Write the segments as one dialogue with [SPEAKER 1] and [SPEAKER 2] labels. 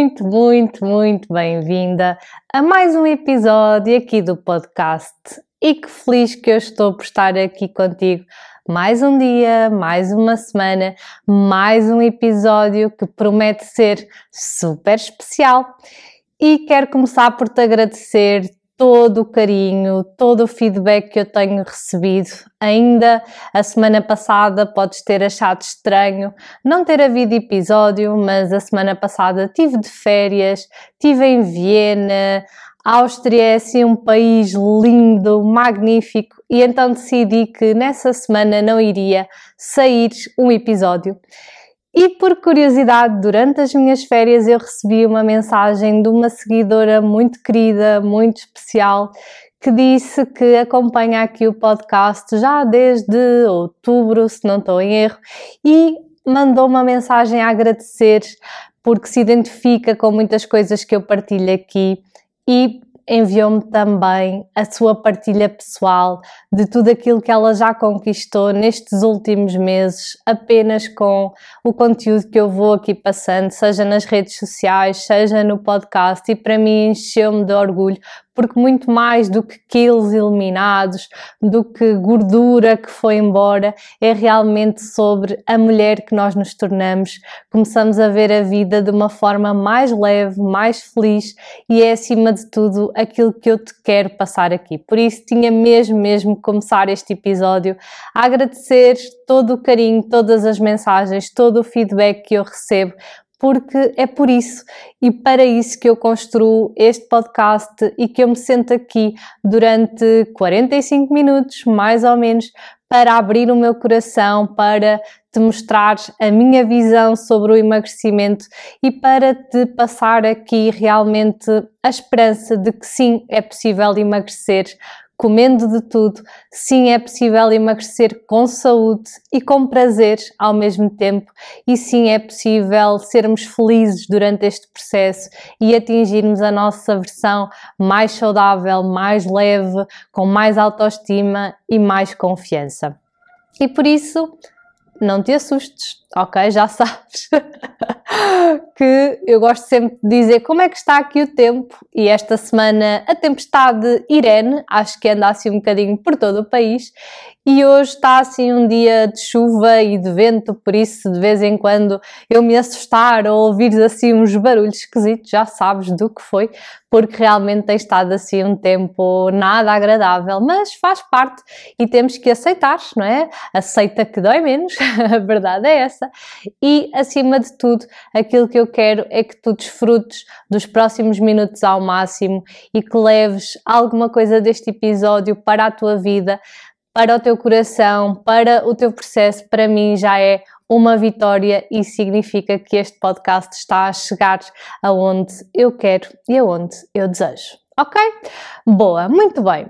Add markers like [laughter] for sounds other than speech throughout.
[SPEAKER 1] muito, muito, muito bem-vinda a mais um episódio aqui do podcast. E que feliz que eu estou por estar aqui contigo mais um dia, mais uma semana, mais um episódio que promete ser super especial. E quero começar por te agradecer todo o carinho, todo o feedback que eu tenho recebido. Ainda a semana passada podes ter achado estranho não ter havido episódio, mas a semana passada tive de férias, tive em Viena. Áustria é assim um país lindo, magnífico, e então decidi que nessa semana não iria sair um episódio. E por curiosidade, durante as minhas férias eu recebi uma mensagem de uma seguidora muito querida, muito especial, que disse que acompanha aqui o podcast já desde outubro, se não estou em erro, e mandou uma mensagem a agradecer porque se identifica com muitas coisas que eu partilho aqui e enviou-me também a sua partilha pessoal de tudo aquilo que ela já conquistou nestes últimos meses, apenas com o conteúdo que eu vou aqui passando, seja nas redes sociais, seja no podcast, e para mim encheu-me de orgulho porque muito mais do que quilos eliminados, do que gordura que foi embora, é realmente sobre a mulher que nós nos tornamos. Começamos a ver a vida de uma forma mais leve, mais feliz e é acima de tudo aquilo que eu te quero passar aqui. Por isso tinha mesmo, mesmo começar este episódio a agradecer todo o carinho, todas as mensagens, todo o feedback que eu recebo, porque é por isso. E para isso que eu construo este podcast e que eu me sento aqui durante 45 minutos, mais ou menos, para abrir o meu coração, para te mostrar a minha visão sobre o emagrecimento e para te passar aqui realmente a esperança de que sim, é possível emagrecer comendo de tudo, sim é possível emagrecer com saúde e com prazer ao mesmo tempo, e sim é possível sermos felizes durante este processo e atingirmos a nossa versão mais saudável, mais leve, com mais autoestima e mais confiança. E por isso, não te assustes, ok? Já [laughs] sabes que eu gosto sempre de dizer como é que está aqui o tempo e esta semana a tempestade Irene, acho que anda assim um bocadinho por todo o país e hoje está assim um dia de chuva e de vento, por isso de vez em quando eu me assustar ou ouvir assim uns barulhos esquisitos, já sabes do que foi, porque realmente tem estado assim um tempo nada agradável, mas faz parte e temos que aceitar, não é? Aceita que dói menos, [laughs] a verdade é essa. E acima de tudo, aquilo que eu quero é que tu desfrutes dos próximos minutos ao máximo e que leves alguma coisa deste episódio para a tua vida para o teu coração, para o teu processo, para mim já é uma vitória e significa que este podcast está a chegar aonde eu quero e aonde eu desejo. Ok? Boa, muito bem.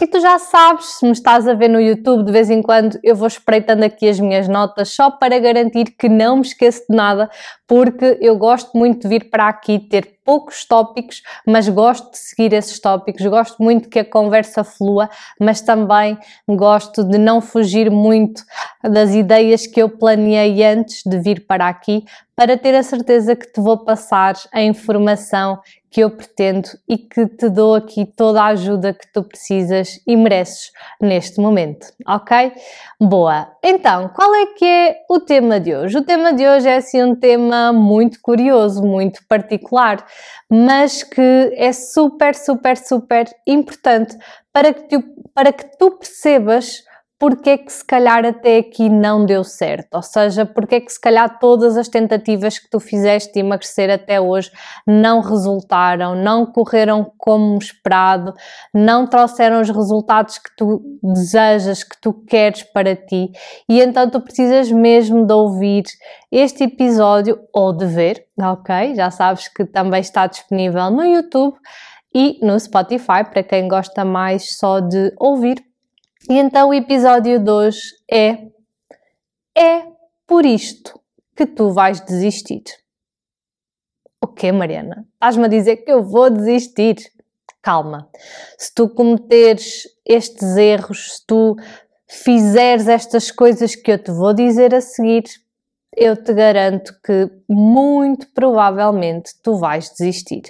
[SPEAKER 1] E tu já sabes, se me estás a ver no YouTube, de vez em quando eu vou espreitando aqui as minhas notas só para garantir que não me esqueço de nada, porque eu gosto muito de vir para aqui ter poucos tópicos, mas gosto de seguir esses tópicos, gosto muito que a conversa flua, mas também gosto de não fugir muito das ideias que eu planeei antes de vir para aqui, para ter a certeza que te vou passar a informação que eu pretendo e que te dou aqui toda a ajuda que tu precisas e mereces neste momento, ok? Boa! Então, qual é que é o tema de hoje? O tema de hoje é assim um tema muito curioso, muito particular, mas que é super, super, super importante para que tu, para que tu percebas porque é que se calhar até aqui não deu certo, ou seja, porque é que se calhar todas as tentativas que tu fizeste de emagrecer até hoje não resultaram, não correram como esperado, não trouxeram os resultados que tu desejas, que tu queres para ti, e então tu precisas mesmo de ouvir este episódio ou de ver, ok? Já sabes que também está disponível no YouTube e no Spotify para quem gosta mais só de ouvir e então o episódio de hoje é É por isto que tu vais desistir. O quê, Mariana? Estás-me a dizer que eu vou desistir? Calma. Se tu cometeres estes erros, se tu fizeres estas coisas que eu te vou dizer a seguir, eu te garanto que muito provavelmente tu vais desistir.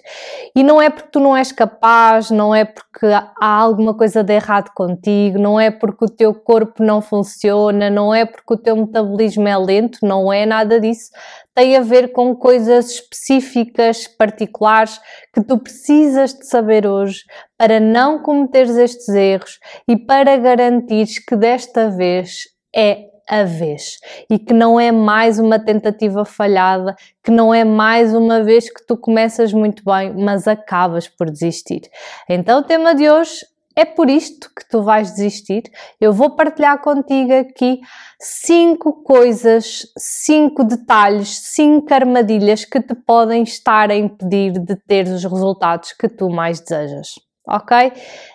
[SPEAKER 1] E não é porque tu não és capaz, não é porque há alguma coisa de errado contigo, não é porque o teu corpo não funciona, não é porque o teu metabolismo é lento, não é nada disso. Tem a ver com coisas específicas, particulares, que tu precisas de saber hoje para não cometeres estes erros e para garantires que desta vez é a vez e que não é mais uma tentativa falhada, que não é mais uma vez que tu começas muito bem, mas acabas por desistir. Então, o tema de hoje é por isto que tu vais desistir. Eu vou partilhar contigo aqui cinco coisas, cinco detalhes, cinco armadilhas que te podem estar a impedir de ter os resultados que tu mais desejas ok?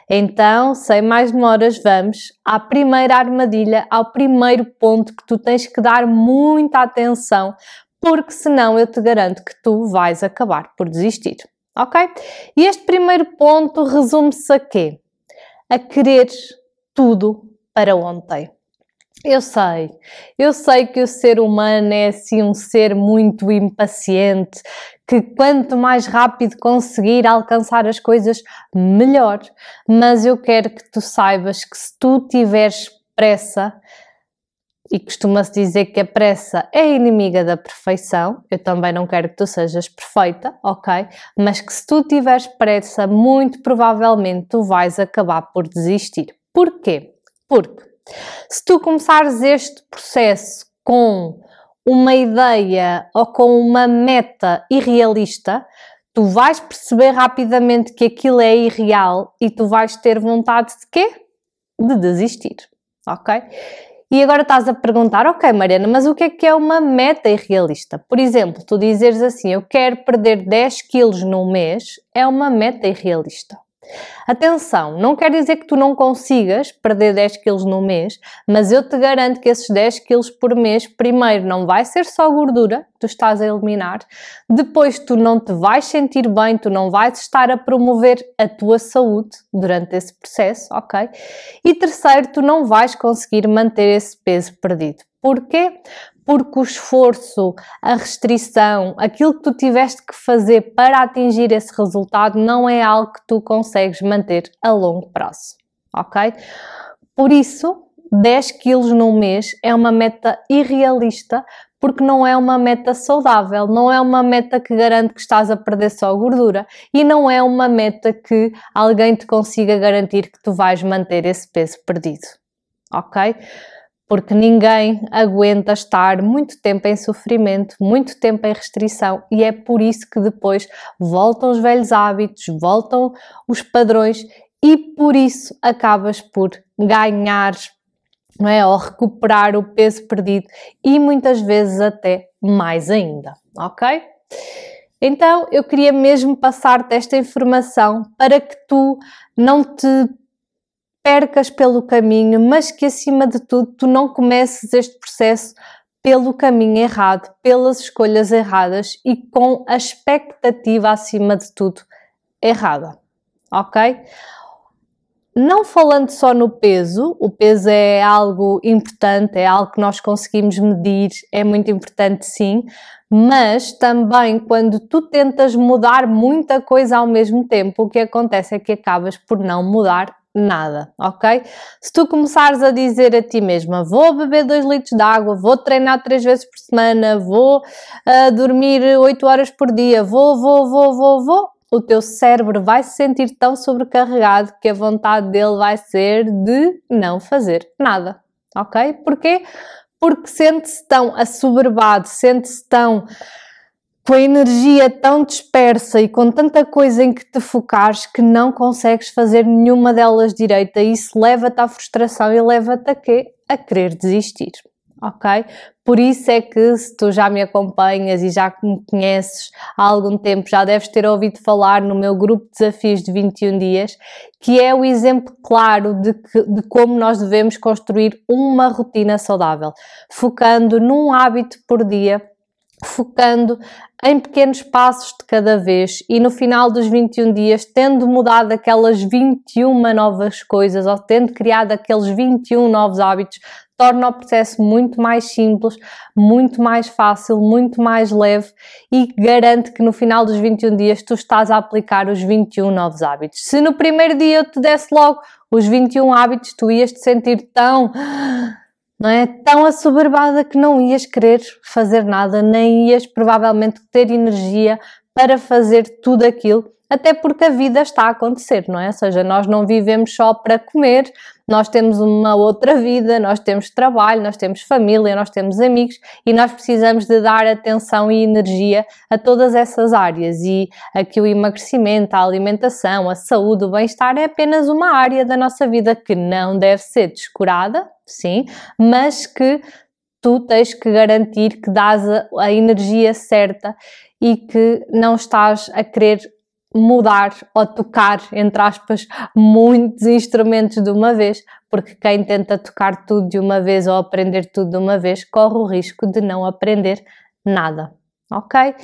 [SPEAKER 1] Então, sem mais demoras, vamos à primeira armadilha, ao primeiro ponto que tu tens que dar muita atenção, porque senão eu te garanto que tu vais acabar por desistir, ok? E este primeiro ponto resume-se a quê? A querer tudo para ontem. Eu sei, eu sei que o ser humano é assim um ser muito impaciente, que quanto mais rápido conseguir alcançar as coisas, melhor. Mas eu quero que tu saibas que se tu tiveres pressa, e costuma-se dizer que a pressa é inimiga da perfeição, eu também não quero que tu sejas perfeita, ok? Mas que se tu tiveres pressa, muito provavelmente tu vais acabar por desistir. Porquê? Porque se tu começares este processo com uma ideia ou com uma meta irrealista, tu vais perceber rapidamente que aquilo é irreal e tu vais ter vontade de quê? De desistir, ok? E agora estás a perguntar, ok, Mariana, mas o que é que é uma meta irrealista? Por exemplo, tu dizeres assim, eu quero perder 10 quilos num mês, é uma meta irrealista. Atenção, não quer dizer que tu não consigas perder 10 quilos no mês, mas eu te garanto que esses 10 quilos por mês, primeiro, não vai ser só gordura que tu estás a eliminar, depois tu não te vais sentir bem, tu não vais estar a promover a tua saúde durante esse processo, ok? E terceiro, tu não vais conseguir manter esse peso perdido. Porquê? Porque o esforço, a restrição, aquilo que tu tiveste que fazer para atingir esse resultado não é algo que tu consegues manter a longo prazo, ok? Por isso, 10 quilos num mês é uma meta irrealista porque não é uma meta saudável, não é uma meta que garante que estás a perder só gordura e não é uma meta que alguém te consiga garantir que tu vais manter esse peso perdido, ok? Porque ninguém aguenta estar muito tempo em sofrimento, muito tempo em restrição, e é por isso que depois voltam os velhos hábitos, voltam os padrões, e por isso acabas por ganhar, não é? Ou recuperar o peso perdido e muitas vezes até mais ainda, ok? Então eu queria mesmo passar-te esta informação para que tu não te percas pelo caminho, mas que acima de tudo tu não comeces este processo pelo caminho errado, pelas escolhas erradas e com a expectativa acima de tudo errada, ok? Não falando só no peso, o peso é algo importante, é algo que nós conseguimos medir, é muito importante sim, mas também quando tu tentas mudar muita coisa ao mesmo tempo, o que acontece é que acabas por não mudar nada, ok? Se tu começares a dizer a ti mesma, vou beber 2 litros de água, vou treinar 3 vezes por semana, vou uh, dormir 8 horas por dia, vou, vou, vou, vou, vou, o teu cérebro vai se sentir tão sobrecarregado que a vontade dele vai ser de não fazer nada, ok? Porquê? Porque sente-se tão assoberbado, sente-se tão com a energia tão dispersa e com tanta coisa em que te focares que não consegues fazer nenhuma delas direita isso leva-te à frustração e leva-te a quê? A querer desistir, ok? Por isso é que se tu já me acompanhas e já me conheces há algum tempo, já deves ter ouvido falar no meu grupo de desafios de 21 dias, que é o exemplo claro de, que, de como nós devemos construir uma rotina saudável, focando num hábito por dia focando em pequenos passos de cada vez e no final dos 21 dias, tendo mudado aquelas 21 novas coisas ou tendo criado aqueles 21 novos hábitos, torna o processo muito mais simples, muito mais fácil, muito mais leve e garante que no final dos 21 dias tu estás a aplicar os 21 novos hábitos. Se no primeiro dia eu te desse logo os 21 hábitos, tu ias te sentir tão não é? Tão assoberbada que não ias querer fazer nada, nem ias provavelmente ter energia para fazer tudo aquilo, até porque a vida está a acontecer, não é? Ou seja, nós não vivemos só para comer, nós temos uma outra vida, nós temos trabalho, nós temos família, nós temos amigos e nós precisamos de dar atenção e energia a todas essas áreas e aqui o emagrecimento, a alimentação, a saúde, o bem-estar é apenas uma área da nossa vida que não deve ser descurada, sim, mas que tu tens que garantir que dás a, a energia certa e que não estás a querer mudar ou tocar, entre aspas, muitos instrumentos de uma vez, porque quem tenta tocar tudo de uma vez ou aprender tudo de uma vez corre o risco de não aprender nada. Ok?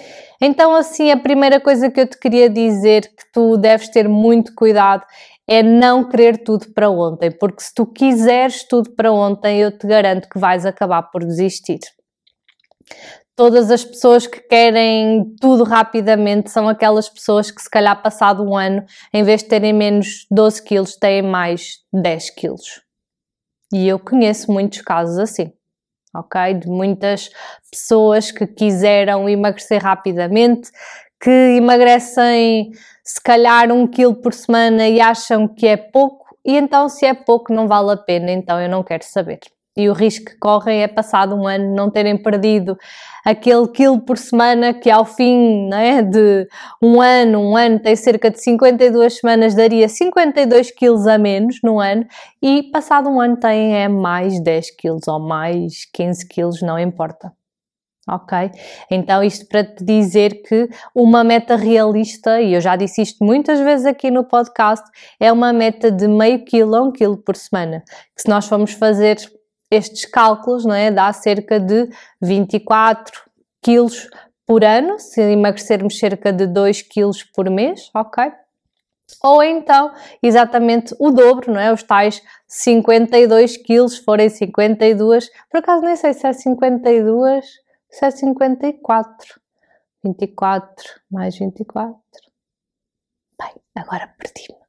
[SPEAKER 1] Então, assim, a primeira coisa que eu te queria dizer que tu deves ter muito cuidado é não querer tudo para ontem, porque se tu quiseres tudo para ontem, eu te garanto que vais acabar por desistir. Todas as pessoas que querem tudo rapidamente são aquelas pessoas que, se calhar, passado um ano, em vez de terem menos 12 quilos, têm mais 10 quilos. E eu conheço muitos casos assim, ok? De muitas pessoas que quiseram emagrecer rapidamente, que emagrecem se calhar um quilo por semana e acham que é pouco, e então se é pouco não vale a pena, então eu não quero saber. E o risco que correm é passado um ano não terem perdido aquele quilo por semana que ao fim é, de um ano, um ano tem cerca de 52 semanas, daria 52 quilos a menos no ano e passado um ano tem é mais 10 quilos ou mais 15 quilos, não importa ok? Então, isto para te dizer que uma meta realista, e eu já disse isto muitas vezes aqui no podcast, é uma meta de meio quilo a um quilo por semana. Que se nós formos fazer estes cálculos, não é? Dá cerca de 24 quilos por ano, se emagrecermos cerca de 2 quilos por mês, ok? Ou então, exatamente o dobro, não é? Os tais 52 quilos, forem 52, por acaso nem sei se é 52 isso é 54. 24 mais 24. Bem, agora perdi-me.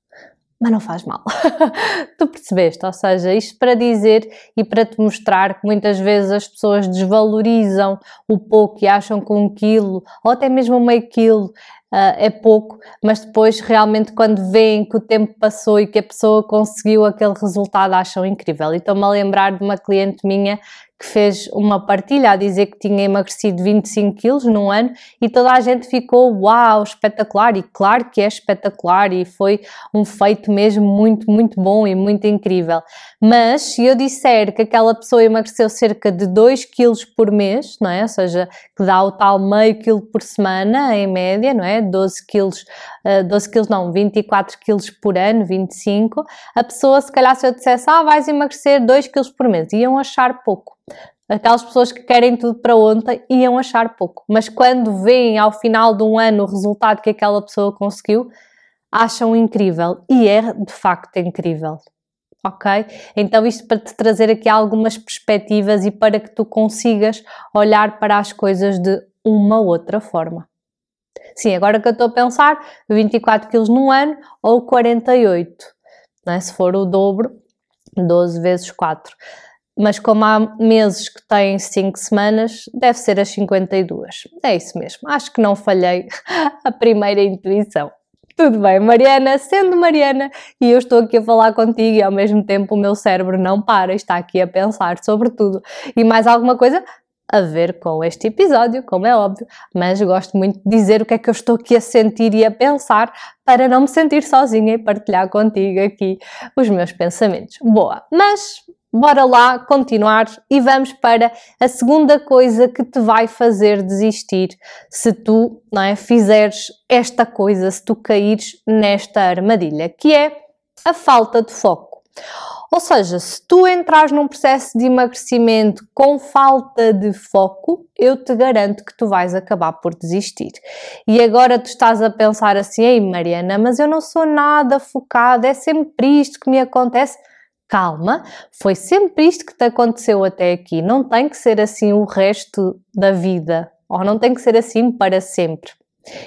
[SPEAKER 1] Mas não faz mal. [laughs] tu percebeste? Ou seja, isto para dizer e para te mostrar que muitas vezes as pessoas desvalorizam o pouco e acham que um quilo ou até mesmo meio quilo uh, é pouco, mas depois realmente quando veem que o tempo passou e que a pessoa conseguiu aquele resultado acham incrível. E estou-me a lembrar de uma cliente minha que fez uma partilha a dizer que tinha emagrecido 25 quilos num ano e toda a gente ficou uau, espetacular e claro que é espetacular e foi um feito mesmo muito, muito bom e muito incrível. Mas se eu disser que aquela pessoa emagreceu cerca de 2 quilos por mês, não é? Ou seja, que dá o tal meio quilo por semana em média, não é? 12 quilos, 12 quilos não, 24 quilos por ano, 25, a pessoa se calhar se eu dissesse, ah, vais emagrecer 2 quilos por mês, iam achar pouco aquelas pessoas que querem tudo para ontem iam achar pouco, mas quando veem ao final de um ano o resultado que aquela pessoa conseguiu, acham incrível e é de facto incrível. Ok? Então, isto para te trazer aqui algumas perspectivas e para que tu consigas olhar para as coisas de uma outra forma. Sim, agora que eu estou a pensar, 24 quilos num ano ou 48, é? se for o dobro, 12 vezes 4 mas como há meses que têm 5 semanas, deve ser as 52. É isso mesmo, acho que não falhei [laughs] a primeira intuição. Tudo bem, Mariana, sendo Mariana, e eu estou aqui a falar contigo e ao mesmo tempo o meu cérebro não para, está aqui a pensar sobre tudo. E mais alguma coisa a ver com este episódio, como é óbvio, mas gosto muito de dizer o que é que eu estou aqui a sentir e a pensar para não me sentir sozinha e partilhar contigo aqui os meus pensamentos. Boa, mas bora lá continuar e vamos para a segunda coisa que te vai fazer desistir se tu não é, fizeres esta coisa, se tu caíres nesta armadilha, que é a falta de foco. Ou seja, se tu entras num processo de emagrecimento com falta de foco, eu te garanto que tu vais acabar por desistir. E agora tu estás a pensar assim, ei Mariana, mas eu não sou nada focada, é sempre isto que me acontece. Calma, foi sempre isto que te aconteceu até aqui. Não tem que ser assim o resto da vida, ou não tem que ser assim para sempre.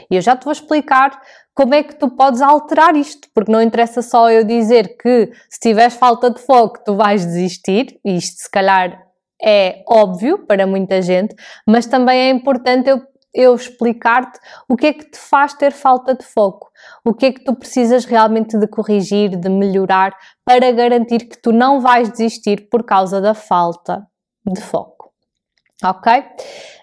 [SPEAKER 1] E eu já te vou explicar como é que tu podes alterar isto, porque não interessa só eu dizer que se tiveres falta de foco tu vais desistir, isto se calhar é óbvio para muita gente, mas também é importante eu, eu explicar-te o que é que te faz ter falta de foco, o que é que tu precisas realmente de corrigir, de melhorar, para garantir que tu não vais desistir por causa da falta de foco. Ok?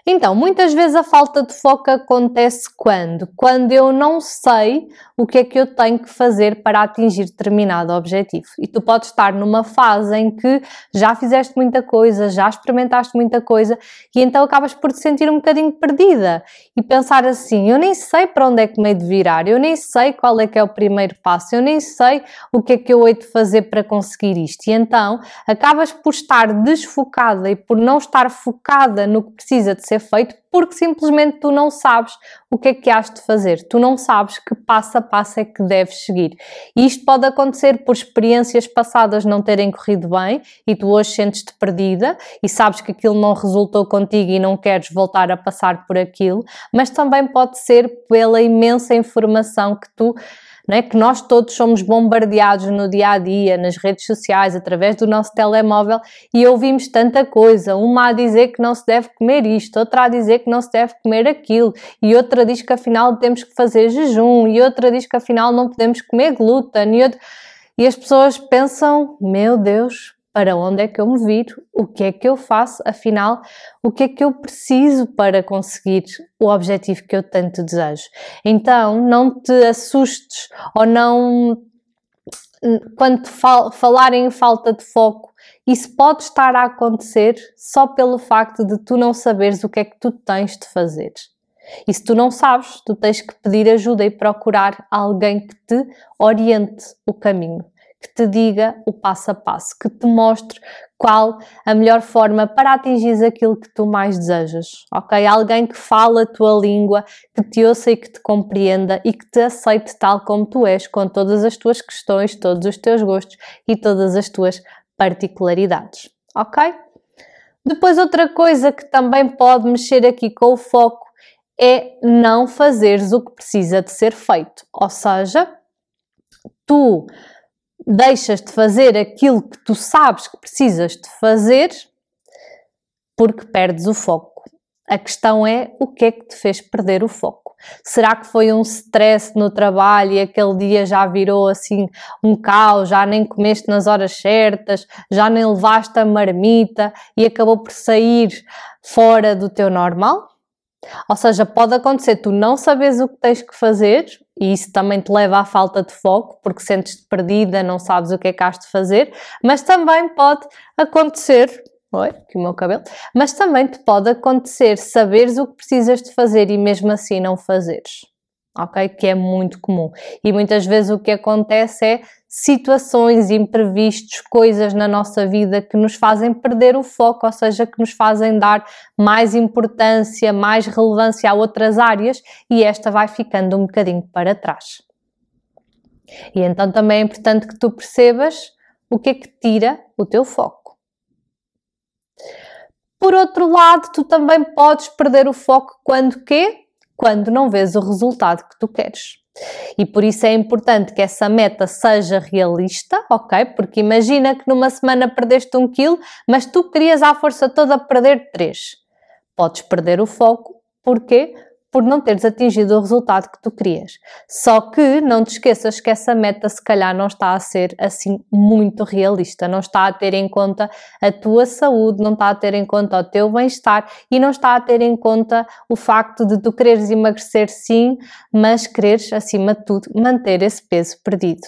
[SPEAKER 1] Então, muitas vezes a falta de foco acontece quando? Quando eu não sei o que é que eu tenho que fazer para atingir determinado objetivo. E tu podes estar numa fase em que já fizeste muita coisa, já experimentaste muita coisa e então acabas por te sentir um bocadinho perdida e pensar assim: eu nem sei para onde é que me hei de virar, eu nem sei qual é que é o primeiro passo, eu nem sei o que é que eu hei de fazer para conseguir isto. E então acabas por estar desfocada e por não estar focada no que precisa de ser feito porque simplesmente tu não sabes o que é que has de fazer, tu não sabes que passo a passo é que deves seguir. E isto pode acontecer por experiências passadas não terem corrido bem e tu hoje sentes-te perdida e sabes que aquilo não resultou contigo e não queres voltar a passar por aquilo, mas também pode ser pela imensa informação que tu é? que nós todos somos bombardeados no dia a dia, nas redes sociais, através do nosso telemóvel e ouvimos tanta coisa. Uma a dizer que não se deve comer isto, outra a dizer que não se deve comer aquilo, e outra diz que afinal temos que fazer jejum, e outra diz que afinal não podemos comer glúten, e, outra... e as pessoas pensam: meu Deus, para onde é que eu me viro, o que é que eu faço, afinal, o que é que eu preciso para conseguir o objetivo que eu tanto desejo. Então, não te assustes ou não. Quando fal falarem em falta de foco, isso pode estar a acontecer só pelo facto de tu não saberes o que é que tu tens de fazer. E se tu não sabes, tu tens que pedir ajuda e procurar alguém que te oriente o caminho que te diga o passo a passo, que te mostre qual a melhor forma para atingir aquilo que tu mais desejas, ok? Alguém que fala a tua língua, que te ouça e que te compreenda e que te aceite tal como tu és, com todas as tuas questões, todos os teus gostos e todas as tuas particularidades, ok? Depois, outra coisa que também pode mexer aqui com o foco é não fazeres o que precisa de ser feito, ou seja, tu deixas de fazer aquilo que tu sabes que precisas de fazer porque perdes o foco. A questão é o que é que te fez perder o foco? Será que foi um stress no trabalho e aquele dia já virou assim um caos, já nem comeste nas horas certas, já nem levaste a marmita e acabou por sair fora do teu normal? Ou seja, pode acontecer tu não sabes o que tens que fazer e isso também te leva à falta de foco porque sentes-te perdida, não sabes o que é que has de fazer, mas também pode acontecer, oi, aqui o meu cabelo, mas também te pode acontecer saberes o que precisas de fazer e mesmo assim não fazeres ok? Que é muito comum. E muitas vezes o que acontece é situações, imprevistos, coisas na nossa vida que nos fazem perder o foco, ou seja, que nos fazem dar mais importância, mais relevância a outras áreas e esta vai ficando um bocadinho para trás. E então também é importante que tu percebas o que é que tira o teu foco. Por outro lado, tu também podes perder o foco quando quê? quando não vês o resultado que tu queres. E por isso é importante que essa meta seja realista, ok? Porque imagina que numa semana perdeste um quilo, mas tu querias à força toda perder 3. Podes perder o foco, porquê? Por não teres atingido o resultado que tu querias. Só que não te esqueças que essa meta se calhar não está a ser assim muito realista, não está a ter em conta a tua saúde, não está a ter em conta o teu bem-estar e não está a ter em conta o facto de tu quereres emagrecer sim, mas quereres acima de tudo manter esse peso perdido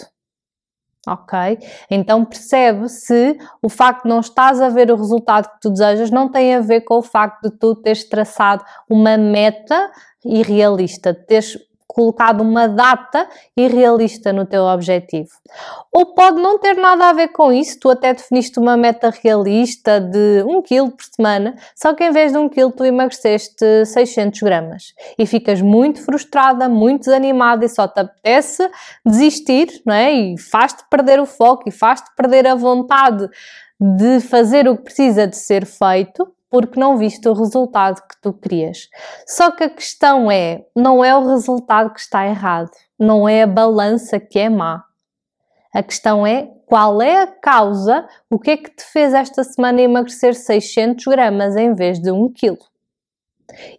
[SPEAKER 1] ok? Então percebe se o facto de não estás a ver o resultado que tu desejas não tem a ver com o facto de tu teres traçado uma meta irrealista, teres colocado uma data irrealista no teu objetivo. Ou pode não ter nada a ver com isso, tu até definiste uma meta realista de 1 kg por semana, só que em vez de 1 kg tu emagreceste 600 gramas e ficas muito frustrada, muito desanimada e só te apetece desistir, não é? E faz-te perder o foco e faz-te perder a vontade de fazer o que precisa de ser feito porque não viste o resultado que tu querias. Só que a questão é, não é o resultado que está errado, não é a balança que é má. A questão é qual é a causa, o que é que te fez esta semana emagrecer 600 gramas em vez de 1 quilo.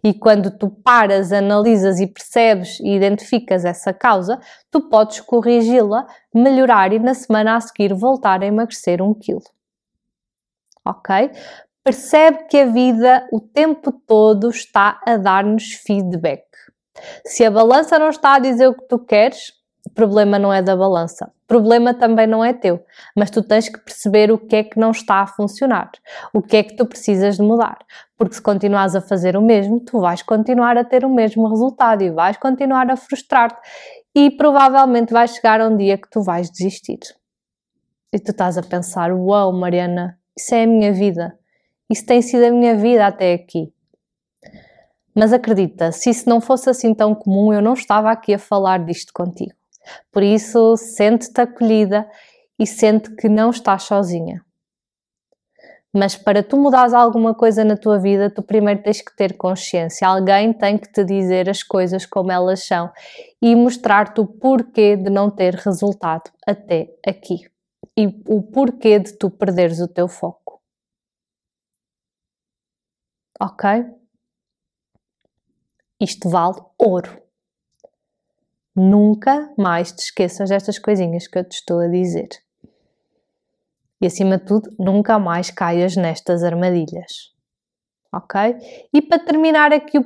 [SPEAKER 1] E quando tu paras, analisas e percebes e identificas essa causa, tu podes corrigi-la, melhorar e na semana a seguir voltar a emagrecer 1 quilo. Ok? Percebe que a vida o tempo todo está a dar-nos feedback. Se a balança não está a dizer o que tu queres, o problema não é da balança. O problema também não é teu, mas tu tens que perceber o que é que não está a funcionar, o que é que tu precisas de mudar. Porque se continuares a fazer o mesmo, tu vais continuar a ter o mesmo resultado e vais continuar a frustrar-te e provavelmente vai chegar um dia que tu vais desistir. E tu estás a pensar: Uau, wow, Mariana, isso é a minha vida isso tem sido a minha vida até aqui. Mas acredita, se isso não fosse assim tão comum, eu não estava aqui a falar disto contigo. Por isso, sente-te acolhida e sente que não estás sozinha. Mas para tu mudares alguma coisa na tua vida, tu primeiro tens que ter consciência. Alguém tem que te dizer as coisas como elas são e mostrar-te o porquê de não ter resultado até aqui e o porquê de tu perderes o teu foco ok? Isto vale ouro. Nunca mais te esqueças destas coisinhas que eu te estou a dizer. E acima de tudo, nunca mais caias nestas armadilhas. Ok? E para terminar aqui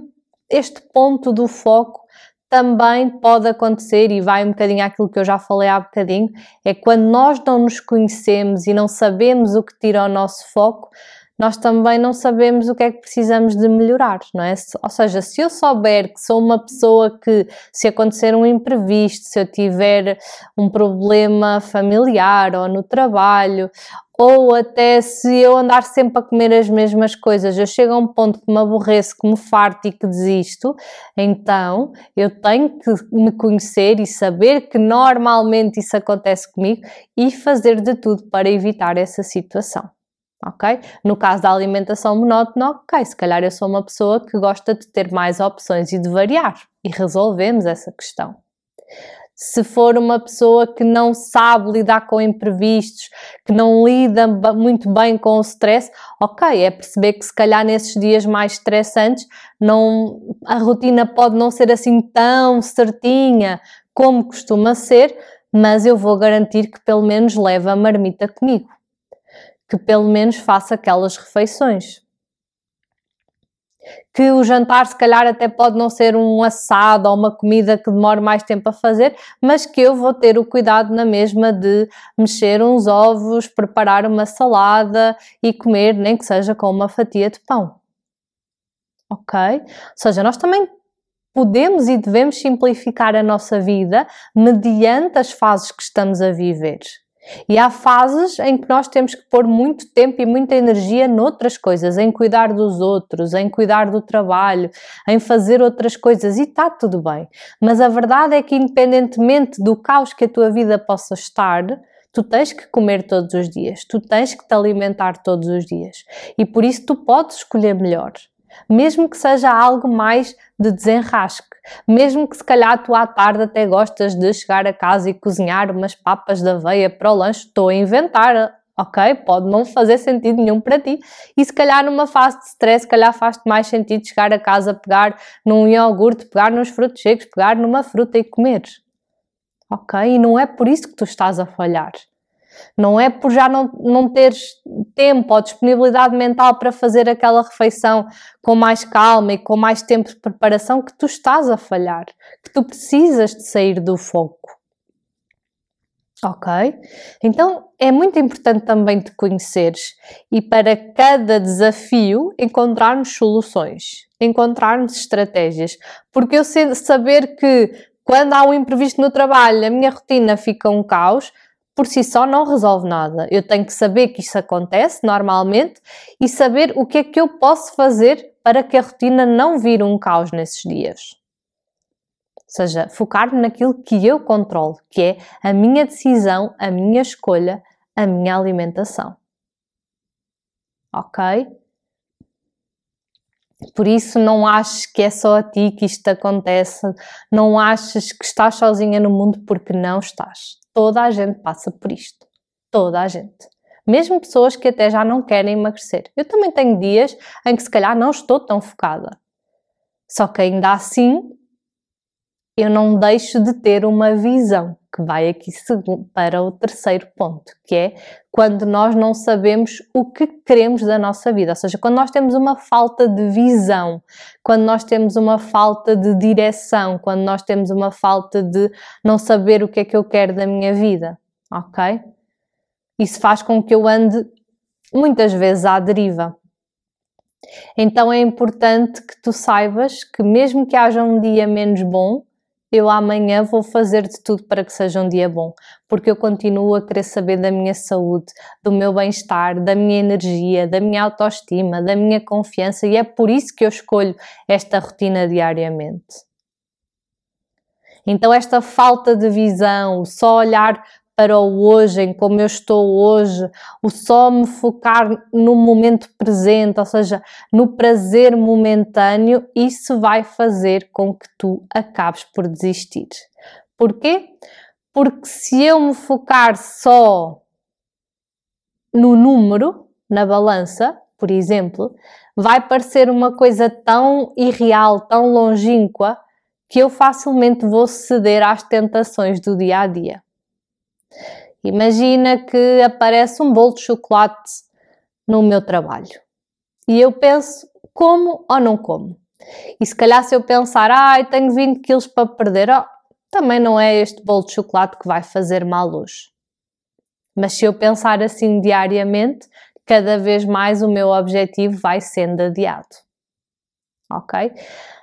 [SPEAKER 1] este ponto do foco, também pode acontecer, e vai um bocadinho àquilo que eu já falei há bocadinho, é quando nós não nos conhecemos e não sabemos o que tira o nosso foco, nós também não sabemos o que é que precisamos de melhorar, não é? Ou seja, se eu souber que sou uma pessoa que, se acontecer um imprevisto, se eu tiver um problema familiar ou no trabalho, ou até se eu andar sempre a comer as mesmas coisas, eu chego a um ponto que me aborreço, que me farto e que desisto, então eu tenho que me conhecer e saber que normalmente isso acontece comigo e fazer de tudo para evitar essa situação ok? No caso da alimentação monótona, ok, se calhar eu sou uma pessoa que gosta de ter mais opções e de variar e resolvemos essa questão. Se for uma pessoa que não sabe lidar com imprevistos, que não lida muito bem com o stress, ok, é perceber que se calhar nesses dias mais estressantes não, a rotina pode não ser assim tão certinha como costuma ser, mas eu vou garantir que pelo menos leva a marmita comigo que pelo menos faça aquelas refeições. Que o jantar, se calhar, até pode não ser um assado ou uma comida que demore mais tempo a fazer, mas que eu vou ter o cuidado na mesma de mexer uns ovos, preparar uma salada e comer, nem que seja com uma fatia de pão. Ok? Ou seja, nós também podemos e devemos simplificar a nossa vida mediante as fases que estamos a viver. E há fases em que nós temos que pôr muito tempo e muita energia noutras coisas, em cuidar dos outros, em cuidar do trabalho, em fazer outras coisas, e está tudo bem. Mas a verdade é que, independentemente do caos que a tua vida possa estar, tu tens que comer todos os dias, tu tens que te alimentar todos os dias. E por isso tu podes escolher melhor mesmo que seja algo mais de desenrasque, mesmo que se calhar tu à tarde até gostas de chegar a casa e cozinhar umas papas de aveia para o lanche, estou a inventar, ok? Pode não fazer sentido nenhum para ti e se calhar numa fase de stress, se calhar faz-te mais sentido chegar a casa, pegar num iogurte, pegar nos frutos secos, pegar numa fruta e comer, ok? E não é por isso que tu estás a falhar. Não é por já não, não teres tempo ou disponibilidade mental para fazer aquela refeição com mais calma e com mais tempo de preparação que tu estás a falhar, que tu precisas de sair do foco. Ok? Então é muito importante também te conheceres e para cada desafio encontrarmos soluções, encontrarmos estratégias, porque eu sei saber que quando há um imprevisto no trabalho, a minha rotina fica um caos, por si só não resolve nada. Eu tenho que saber que isso acontece normalmente e saber o que é que eu posso fazer para que a rotina não vire um caos nesses dias. Ou seja, focar-me naquilo que eu controlo, que é a minha decisão, a minha escolha, a minha alimentação. Ok? Por isso, não aches que é só a ti que isto acontece, não aches que estás sozinha no mundo, porque não estás. Toda a gente passa por isto. Toda a gente. Mesmo pessoas que até já não querem emagrecer. Eu também tenho dias em que se calhar não estou tão focada. Só que ainda assim eu não deixo de ter uma visão que vai aqui para o terceiro ponto, que é quando nós não sabemos o que queremos da nossa vida, ou seja, quando nós temos uma falta de visão, quando nós temos uma falta de direção, quando nós temos uma falta de não saber o que é que eu quero da minha vida, ok? Isso faz com que eu ande muitas vezes à deriva. Então é importante que tu saibas que, mesmo que haja um dia menos bom, eu amanhã vou fazer de tudo para que seja um dia bom, porque eu continuo a querer saber da minha saúde, do meu bem-estar, da minha energia, da minha autoestima, da minha confiança e é por isso que eu escolho esta rotina diariamente. Então, esta falta de visão, só olhar para o hoje, em como eu estou hoje, o só me focar no momento presente, ou seja, no prazer momentâneo, isso vai fazer com que tu acabes por desistir. Porquê? Porque se eu me focar só no número, na balança, por exemplo, vai parecer uma coisa tão irreal, tão longínqua, que eu facilmente vou ceder às tentações do dia a dia. Imagina que aparece um bolo de chocolate no meu trabalho e eu penso como ou não como. E se calhar se eu pensar, ai, ah, tenho 20 quilos para perder, oh, também não é este bolo de chocolate que vai fazer mal hoje. Mas se eu pensar assim diariamente, cada vez mais o meu objetivo vai sendo adiado. Ok?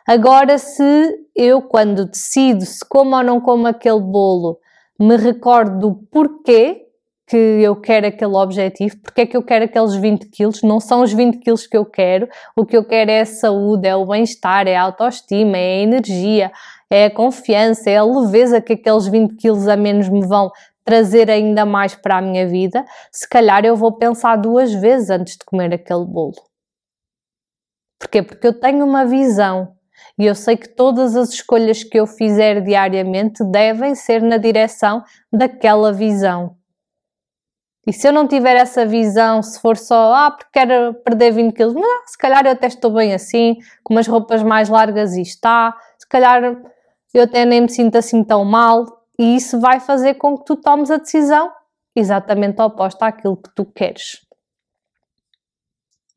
[SPEAKER 1] Agora, se eu, quando decido se como ou não como aquele bolo, me recordo do porquê que eu quero aquele objetivo, porque é que eu quero aqueles 20 quilos, não são os 20 quilos que eu quero, o que eu quero é a saúde, é o bem-estar, é a autoestima, é a energia, é a confiança, é a leveza que aqueles 20 quilos a menos me vão trazer ainda mais para a minha vida, se calhar eu vou pensar duas vezes antes de comer aquele bolo. Porquê? Porque eu tenho uma visão e eu sei que todas as escolhas que eu fizer diariamente devem ser na direção daquela visão. E se eu não tiver essa visão, se for só, ah, porque quero perder 20 quilos, não, se calhar eu até estou bem assim, com umas roupas mais largas e está, se calhar eu até nem me sinto assim tão mal, e isso vai fazer com que tu tomes a decisão exatamente oposta àquilo que tu queres.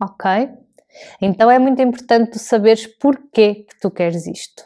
[SPEAKER 1] Ok? Então é muito importante saberes porquê que tu queres isto.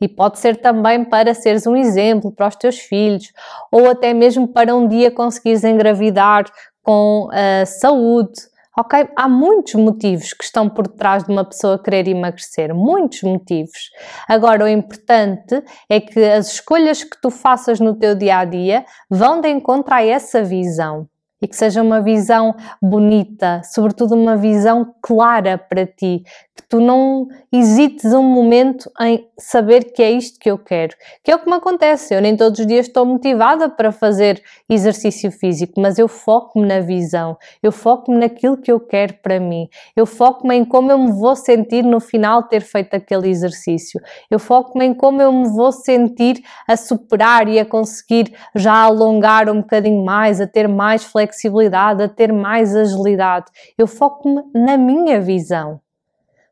[SPEAKER 1] E pode ser também para seres um exemplo para os teus filhos, ou até mesmo para um dia conseguires engravidar com uh, saúde. Ok? Há muitos motivos que estão por trás de uma pessoa querer emagrecer, muitos motivos. Agora, o importante é que as escolhas que tu faças no teu dia a dia vão de encontro a essa visão e que seja uma visão bonita, sobretudo uma visão clara para ti, que tu não hesites um momento em saber que é isto que eu quero. Que é o que me acontece, eu nem todos os dias estou motivada para fazer exercício físico, mas eu foco-me na visão, eu foco-me naquilo que eu quero para mim, eu foco-me em como eu me vou sentir no final de ter feito aquele exercício, eu foco-me em como eu me vou sentir a superar e a conseguir já alongar um bocadinho mais, a ter mais flexibilidade a ter mais agilidade. Eu foco-me na minha visão.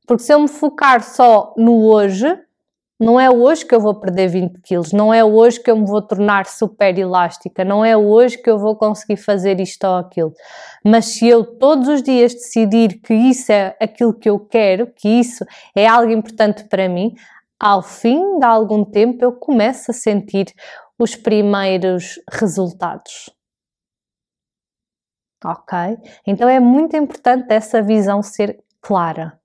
[SPEAKER 1] Porque se eu me focar só no hoje, não é hoje que eu vou perder 20 quilos, não é hoje que eu me vou tornar super elástica, não é hoje que eu vou conseguir fazer isto ou aquilo. Mas se eu todos os dias decidir que isso é aquilo que eu quero, que isso é algo importante para mim, ao fim de algum tempo eu começo a sentir os primeiros resultados. Ok? Então é muito importante essa visão ser clara.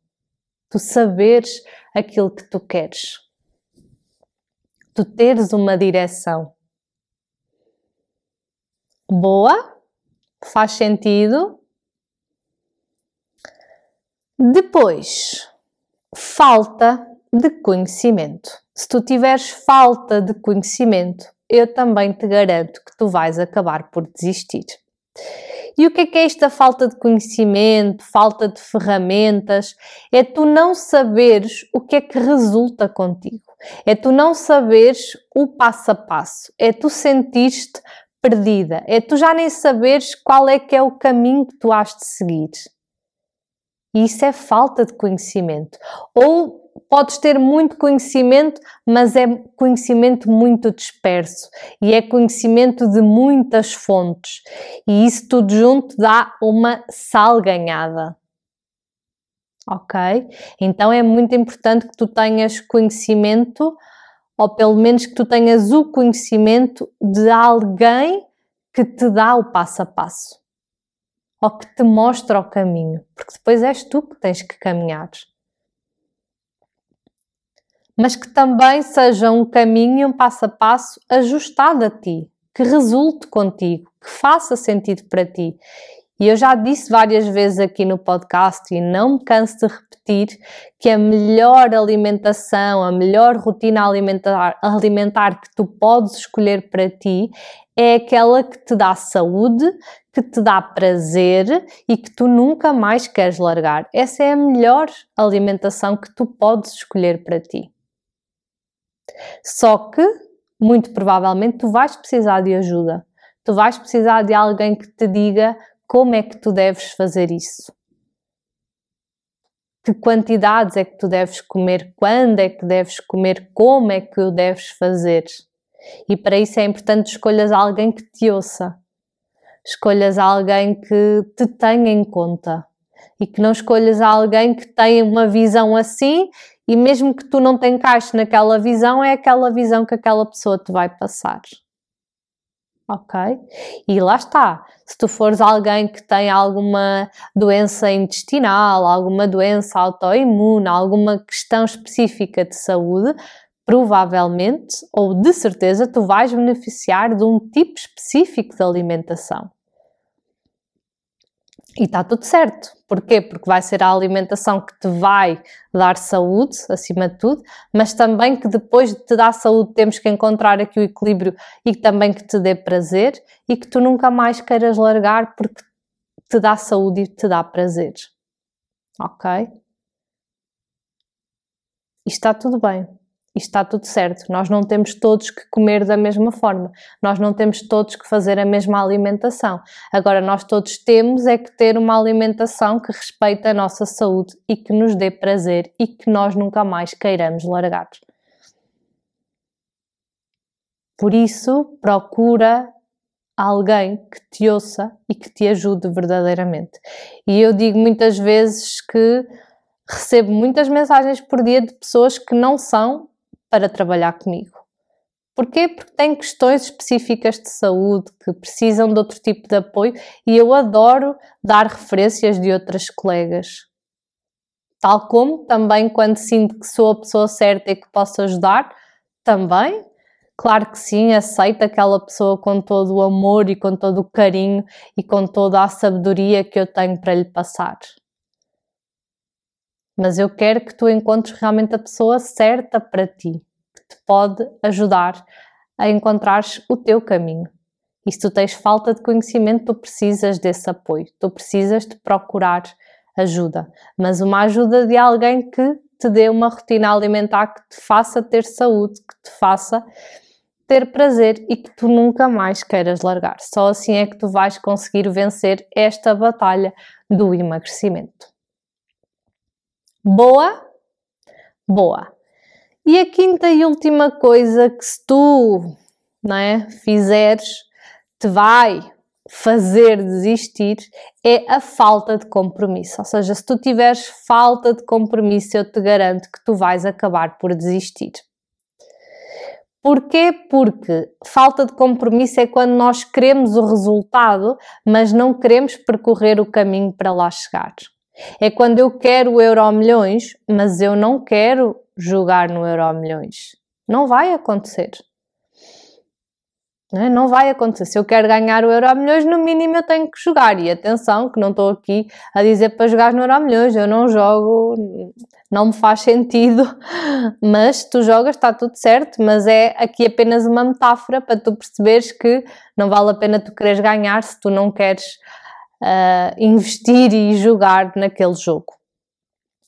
[SPEAKER 1] Tu saberes aquilo que tu queres. Tu teres uma direção. Boa? Faz sentido? Depois, falta de conhecimento. Se tu tiveres falta de conhecimento, eu também te garanto que tu vais acabar por desistir. E o que é que é esta falta de conhecimento, falta de ferramentas? É tu não saberes o que é que resulta contigo. É tu não saberes o passo a passo. É tu sentir-te perdida. É tu já nem saberes qual é que é o caminho que tu has de seguir. E isso é falta de conhecimento. Ou podes ter muito conhecimento, mas é conhecimento muito disperso e é conhecimento de muitas fontes. E isso tudo junto dá uma sal ganhada. Ok? Então é muito importante que tu tenhas conhecimento, ou pelo menos que tu tenhas o conhecimento de alguém que te dá o passo a passo ou que te mostra o caminho, porque depois és tu que tens que caminhar mas que também seja um caminho, um passo a passo ajustado a ti, que resulte contigo, que faça sentido para ti. E eu já disse várias vezes aqui no podcast e não me canso de repetir que a melhor alimentação, a melhor rotina alimentar, alimentar que tu podes escolher para ti é aquela que te dá saúde, que te dá prazer e que tu nunca mais queres largar. Essa é a melhor alimentação que tu podes escolher para ti. Só que, muito provavelmente, tu vais precisar de ajuda. Tu vais precisar de alguém que te diga como é que tu deves fazer isso. Que quantidades é que tu deves comer, quando é que deves comer, como é que o deves fazer. E para isso é importante escolhas alguém que te ouça. Escolhas alguém que te tenha em conta e que não escolhas alguém que tenha uma visão assim e mesmo que tu não te encaixes naquela visão, é aquela visão que aquela pessoa te vai passar. Ok? E lá está. Se tu fores alguém que tem alguma doença intestinal, alguma doença autoimune, alguma questão específica de saúde, provavelmente ou de certeza tu vais beneficiar de um tipo específico de alimentação. E está tudo certo. Porquê? Porque vai ser a alimentação que te vai dar saúde, acima de tudo, mas também que depois de te dar saúde temos que encontrar aqui o equilíbrio e também que te dê prazer e que tu nunca mais queiras largar porque te dá saúde e te dá prazer. Ok? E está tudo bem e está tudo certo. Nós não temos todos que comer da mesma forma, nós não temos todos que fazer a mesma alimentação. Agora, nós todos temos é que ter uma alimentação que respeite a nossa saúde e que nos dê prazer e que nós nunca mais queiramos largar. Por isso, procura alguém que te ouça e que te ajude verdadeiramente. E eu digo muitas vezes que recebo muitas mensagens por dia de pessoas que não são para trabalhar comigo. Porquê? Porque têm questões específicas de saúde que precisam de outro tipo de apoio e eu adoro dar referências de outras colegas. Tal como também quando sinto que sou a pessoa certa e que posso ajudar, também, claro que sim, aceito aquela pessoa com todo o amor e com todo o carinho e com toda a sabedoria que eu tenho para lhe passar mas eu quero que tu encontres realmente a pessoa certa para ti, que te pode ajudar a encontrares o teu caminho. E se tu tens falta de conhecimento, tu precisas desse apoio, tu precisas de procurar ajuda, mas uma ajuda de alguém que te dê uma rotina alimentar que te faça ter saúde, que te faça ter prazer e que tu nunca mais queiras largar. Só assim é que tu vais conseguir vencer esta batalha do emagrecimento. Boa? Boa. E a quinta e última coisa que se tu não é, fizeres te vai fazer desistir é a falta de compromisso. Ou seja, se tu tiveres falta de compromisso, eu te garanto que tu vais acabar por desistir. Porquê? Porque falta de compromisso é quando nós queremos o resultado, mas não queremos percorrer o caminho para lá chegar. É quando eu quero o Euro Milhões, mas eu não quero jogar no Euro Milhões. Não vai acontecer. Não, é? não vai acontecer. Se eu quero ganhar o Euro Milhões, no mínimo eu tenho que jogar. E atenção, que não estou aqui a dizer para jogar no Euro Milhões. Eu não jogo, não me faz sentido. [laughs] Mas tu jogas, está tudo certo. Mas é aqui apenas uma metáfora para tu perceberes que não vale a pena tu quereres ganhar se tu não queres uh, investir e jogar naquele jogo.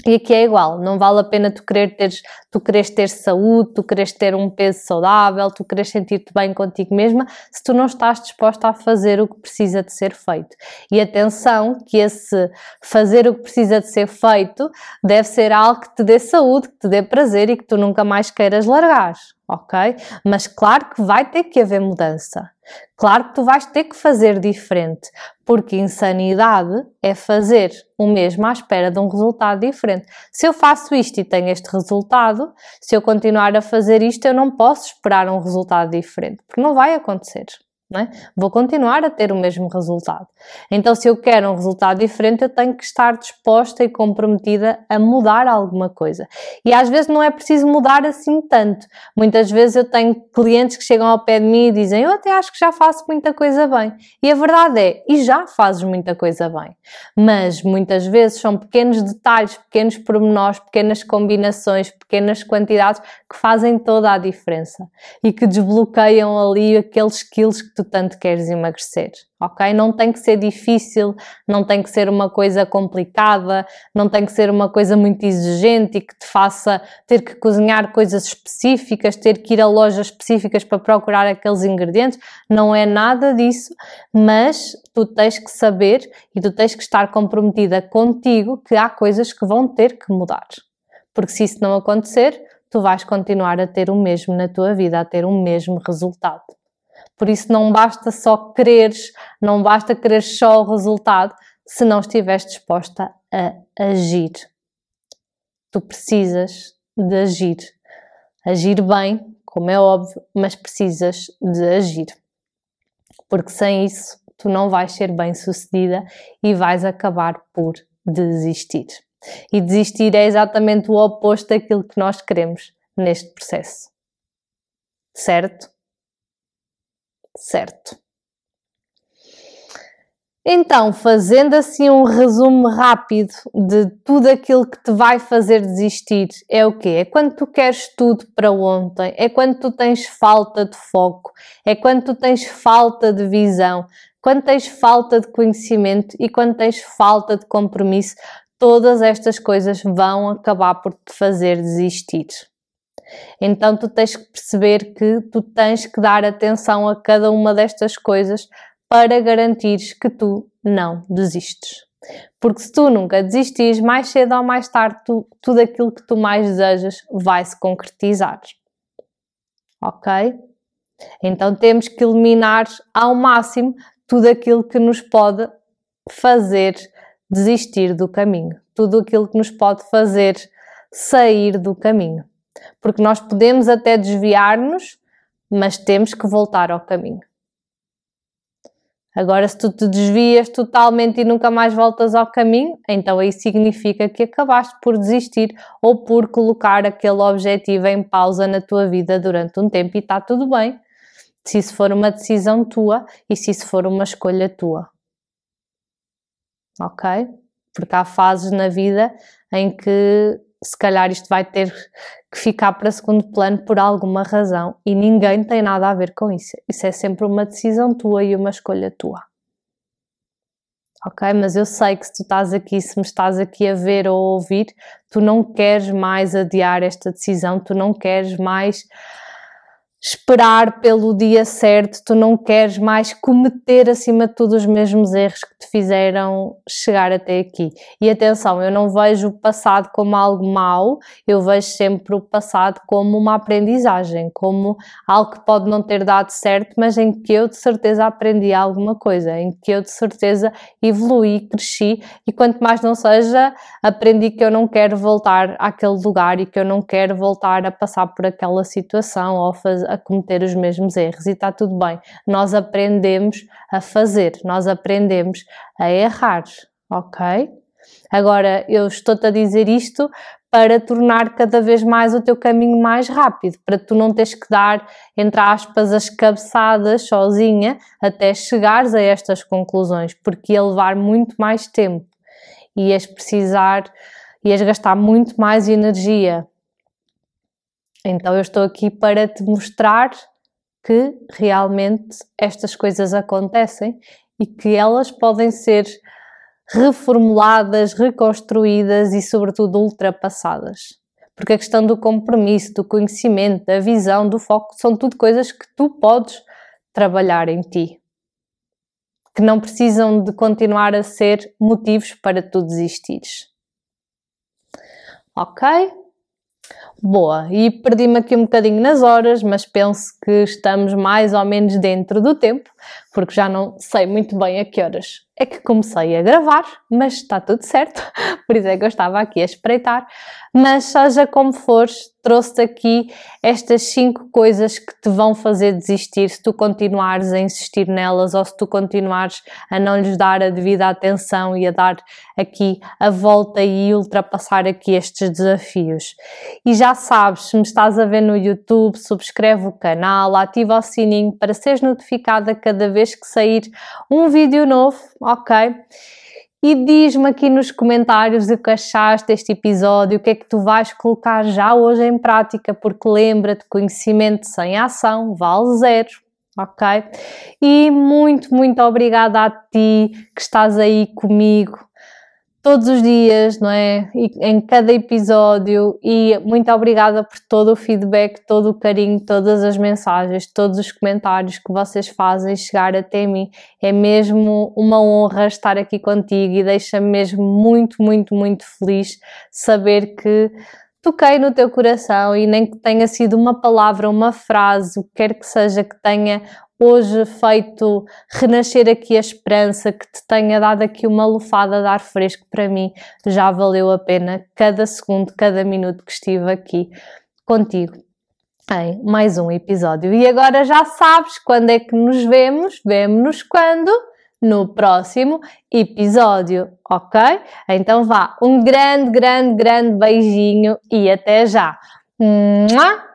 [SPEAKER 1] E aqui é igual, não vale a pena tu querer teres, tu queres ter saúde, tu queres ter um peso saudável, tu queres sentir-te bem contigo mesma, se tu não estás disposta a fazer o que precisa de ser feito. E atenção que esse fazer o que precisa de ser feito deve ser algo que te dê saúde, que te dê prazer e que tu nunca mais queiras largar ok? Mas claro que vai ter que haver mudança. Claro que tu vais ter que fazer diferente, porque insanidade é fazer o mesmo à espera de um resultado diferente. Se eu faço isto e tenho este resultado, se eu continuar a fazer isto, eu não posso esperar um resultado diferente, porque não vai acontecer. É? Vou continuar a ter o mesmo resultado. Então, se eu quero um resultado diferente, eu tenho que estar disposta e comprometida a mudar alguma coisa. E às vezes não é preciso mudar assim tanto. Muitas vezes eu tenho clientes que chegam ao pé de mim e dizem: Eu até acho que já faço muita coisa bem. E a verdade é, e já fazes muita coisa bem. Mas muitas vezes são pequenos detalhes, pequenos pormenores, pequenas combinações, pequenas quantidades que fazem toda a diferença e que desbloqueiam ali aqueles skills que tu tanto queres emagrecer, ok? Não tem que ser difícil, não tem que ser uma coisa complicada, não tem que ser uma coisa muito exigente e que te faça ter que cozinhar coisas específicas, ter que ir a lojas específicas para procurar aqueles ingredientes, não é nada disso, mas tu tens que saber e tu tens que estar comprometida contigo que há coisas que vão ter que mudar porque se isso não acontecer, tu vais continuar a ter o mesmo na tua vida, a ter o mesmo resultado. Por isso não basta só quereres, não basta querer só o resultado se não estiveres disposta a agir. Tu precisas de agir. Agir bem, como é óbvio, mas precisas de agir. Porque sem isso tu não vais ser bem sucedida e vais acabar por desistir. E desistir é exatamente o oposto daquilo que nós queremos neste processo. Certo? Certo. Então, fazendo assim um resumo rápido de tudo aquilo que te vai fazer desistir, é o quê? É quando tu queres tudo para ontem, é quando tu tens falta de foco, é quando tu tens falta de visão, quando tens falta de conhecimento e quando tens falta de compromisso todas estas coisas vão acabar por te fazer desistir. Então tu tens que perceber que tu tens que dar atenção a cada uma destas coisas para garantires que tu não desistes. Porque se tu nunca desistires, mais cedo ou mais tarde, tu, tudo aquilo que tu mais desejas vai se concretizar. Ok? Então temos que eliminar ao máximo tudo aquilo que nos pode fazer desistir do caminho, tudo aquilo que nos pode fazer sair do caminho. Porque nós podemos até desviar-nos, mas temos que voltar ao caminho. Agora, se tu te desvias totalmente e nunca mais voltas ao caminho, então aí significa que acabaste por desistir ou por colocar aquele objetivo em pausa na tua vida durante um tempo e está tudo bem, se isso for uma decisão tua e se isso for uma escolha tua ok? Porque há fases na vida em que se calhar isto vai ter que ficar para segundo plano por alguma razão e ninguém tem nada a ver com isso. Isso é sempre uma decisão tua e uma escolha tua. Ok? Mas eu sei que se tu estás aqui, se me estás aqui a ver ou a ouvir, tu não queres mais adiar esta decisão, tu não queres mais esperar pelo dia certo, tu não queres mais cometer acima de tudo os mesmos erros que te fizeram chegar até aqui. E atenção, eu não vejo o passado como algo mau, eu vejo sempre o passado como uma aprendizagem, como algo que pode não ter dado certo, mas em que eu de certeza aprendi alguma coisa, em que eu de certeza evolui, cresci e quanto mais não seja, aprendi que eu não quero voltar àquele lugar e que eu não quero voltar a passar por aquela situação ou fazer a cometer os mesmos erros e está tudo bem. Nós aprendemos a fazer, nós aprendemos a errar, ok? Agora, eu estou-te a dizer isto para tornar cada vez mais o teu caminho mais rápido, para tu não teres que dar, entre aspas, as cabeçadas sozinha até chegares a estas conclusões, porque ia levar muito mais tempo, ias precisar, ias gastar muito mais energia. Então eu estou aqui para te mostrar que realmente estas coisas acontecem e que elas podem ser reformuladas, reconstruídas e, sobretudo, ultrapassadas. Porque a questão do compromisso, do conhecimento, da visão, do foco, são tudo coisas que tu podes trabalhar em ti. Que não precisam de continuar a ser motivos para tu desistires. Ok? Boa, e perdi-me aqui um bocadinho nas horas, mas penso que estamos mais ou menos dentro do tempo, porque já não sei muito bem a que horas é que comecei a gravar, mas está tudo certo, [laughs] por isso é que eu estava aqui a espreitar. Mas seja como fores, trouxe-te aqui estas cinco coisas que te vão fazer desistir se tu continuares a insistir nelas ou se tu continuares a não lhes dar a devida atenção e a dar aqui a volta e ultrapassar aqui estes desafios. E já sabes, se me estás a ver no YouTube, subscreve o canal, ativa o sininho para seres notificada cada vez que sair um vídeo novo, ok? e diz-me aqui nos comentários o que achaste deste episódio, o que é que tu vais colocar já hoje em prática, porque lembra-te, conhecimento sem ação vale zero, ok? E muito, muito obrigada a ti que estás aí comigo todos os dias, não é? E em cada episódio. E muito obrigada por todo o feedback, todo o carinho, todas as mensagens, todos os comentários que vocês fazem chegar até mim. É mesmo uma honra estar aqui contigo e deixa-me mesmo muito, muito, muito feliz saber que toquei no teu coração e nem que tenha sido uma palavra, uma frase, o que quer que seja que tenha hoje feito renascer aqui a esperança, que te tenha dado aqui uma lufada de ar fresco para mim, já valeu a pena cada segundo, cada minuto que estive aqui contigo em mais um episódio. E agora já sabes quando é que nos vemos, vemo-nos quando? No próximo episódio, ok? Então vá, um grande, grande, grande beijinho e até já! Mua!